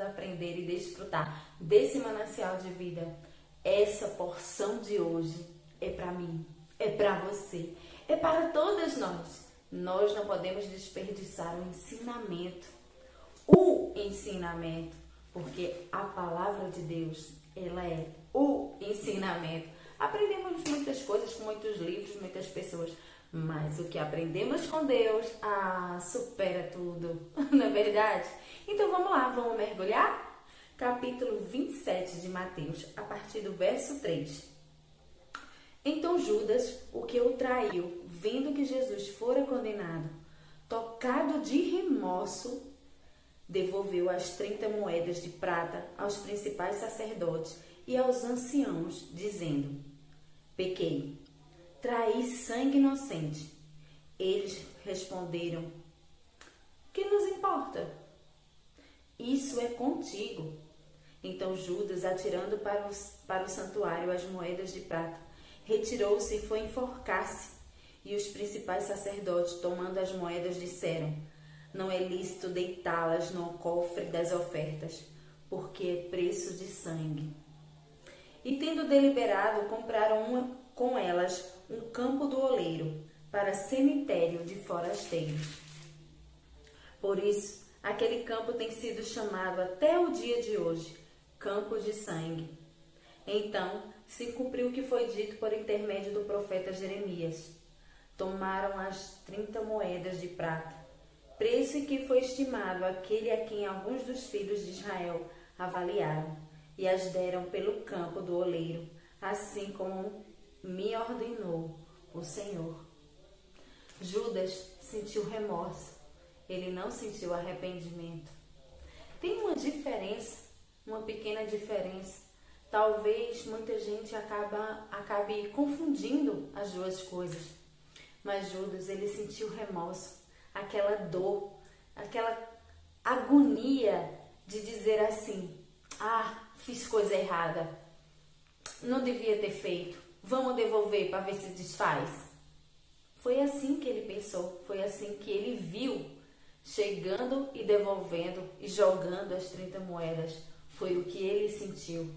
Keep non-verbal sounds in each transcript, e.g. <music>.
possamos aprender e desfrutar desse manancial de vida. Essa porção de hoje é para mim, é para você, é para todas nós. Nós não podemos desperdiçar o ensinamento, o ensinamento, porque a palavra de Deus, ela é o ensinamento. Aprendemos muitas coisas com muitos livros, muitas pessoas, mas o que aprendemos com Deus, ah, supera tudo, <laughs> não é verdade? Então vamos lá, vamos mergulhar? Capítulo 27 de Mateus, a partir do verso 3. Então Judas, o que o traiu, vendo que Jesus fora condenado, tocado de remorso, devolveu as 30 moedas de prata aos principais sacerdotes e aos anciãos, dizendo: Pequei trair sangue inocente. Eles responderam: Que nos importa? Isso é contigo. Então Judas, atirando para, os, para o santuário as moedas de prata, retirou-se e foi enforcar-se. E os principais sacerdotes, tomando as moedas, disseram: Não é lícito deitá-las no cofre das ofertas, porque é preço de sangue. E tendo deliberado, compraram uma, com elas um campo do oleiro para cemitério de forasteiros. Por isso, aquele campo tem sido chamado até o dia de hoje Campo de Sangue. Então se cumpriu o que foi dito por intermédio do profeta Jeremias. Tomaram as trinta moedas de prata, preço em que foi estimado aquele a quem alguns dos filhos de Israel avaliaram, e as deram pelo campo do oleiro, assim como me ordenou o Senhor. Judas sentiu remorso, ele não sentiu arrependimento. Tem uma diferença, uma pequena diferença. Talvez muita gente acaba, acabe confundindo as duas coisas. Mas Judas, ele sentiu remorso, aquela dor, aquela agonia de dizer assim: ah, fiz coisa errada, não devia ter feito. Vamos devolver para ver se desfaz. Foi assim que ele pensou, foi assim que ele viu, chegando e devolvendo e jogando as 30 moedas. Foi o que ele sentiu.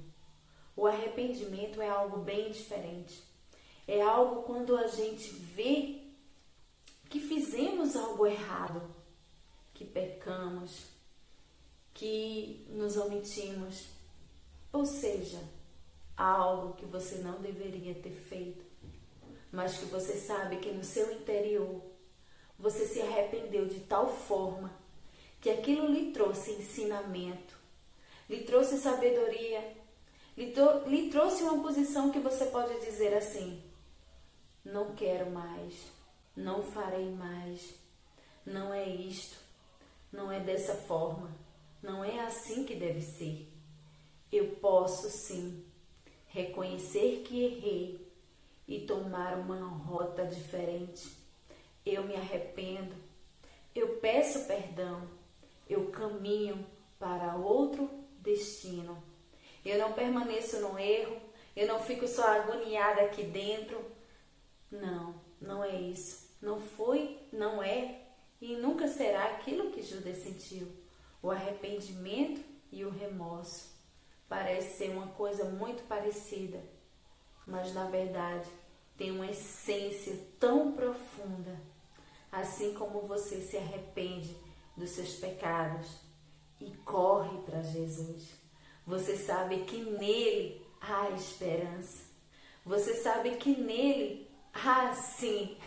O arrependimento é algo bem diferente. É algo quando a gente vê que fizemos algo errado, que pecamos, que nos omitimos. Ou seja, algo que você não deveria ter feito, mas que você sabe que no seu interior você se arrependeu de tal forma que aquilo lhe trouxe ensinamento, lhe trouxe sabedoria, lhe, lhe trouxe uma posição que você pode dizer assim: não quero mais, não farei mais, não é isto, não é dessa forma, não é assim que deve ser. Eu posso sim reconhecer que errei e tomar uma rota diferente. Eu me arrependo, eu peço perdão, eu caminho para outro destino. Eu não permaneço no erro, eu não fico só agoniada aqui dentro. Não, não é isso. Não foi, não é e nunca será aquilo que Judas sentiu: o arrependimento e o remorso. Parece ser uma coisa muito parecida, mas na verdade tem uma essência tão profunda. Assim como você se arrepende dos seus pecados e corre para Jesus, você sabe que nele há esperança. Você sabe que nele há sim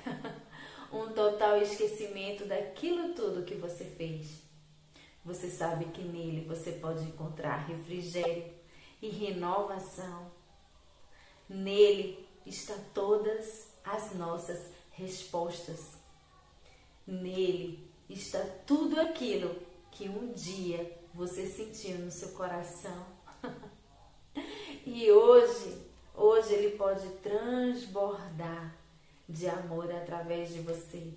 <laughs> um total esquecimento daquilo tudo que você fez. Você sabe que nele você pode encontrar refrigério, e renovação. Nele está todas as nossas respostas. Nele está tudo aquilo que um dia você sentiu no seu coração. <laughs> e hoje, hoje ele pode transbordar de amor através de você.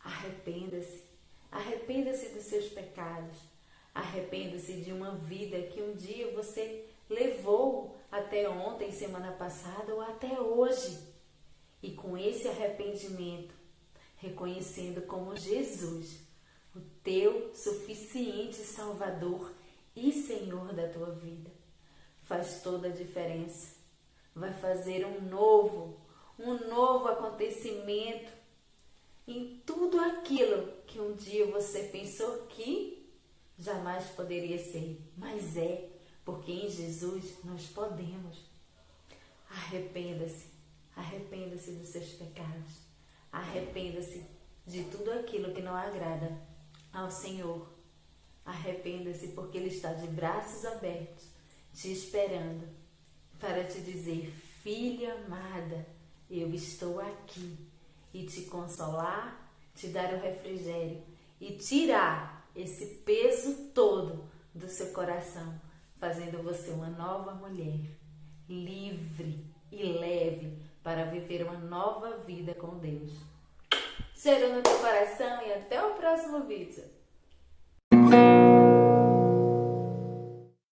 Arrependa-se, arrependa-se dos seus pecados Arrependa-se de uma vida que um dia você levou até ontem, semana passada ou até hoje. E com esse arrependimento, reconhecendo como Jesus, o teu suficiente Salvador e Senhor da tua vida. Faz toda a diferença. Vai fazer um novo, um novo acontecimento em tudo aquilo que um dia você pensou que jamais poderia ser, mas é, porque em Jesus nós podemos. Arrependa-se, arrependa-se dos seus pecados, arrependa-se de tudo aquilo que não agrada ao Senhor. Arrependa-se porque Ele está de braços abertos, te esperando para te dizer: Filha amada, eu estou aqui e te consolar, te dar o refrigério e tirar esse peso todo do seu coração, fazendo você uma nova mulher, livre e leve para viver uma nova vida com Deus. Cheiro no teu coração e até o próximo vídeo.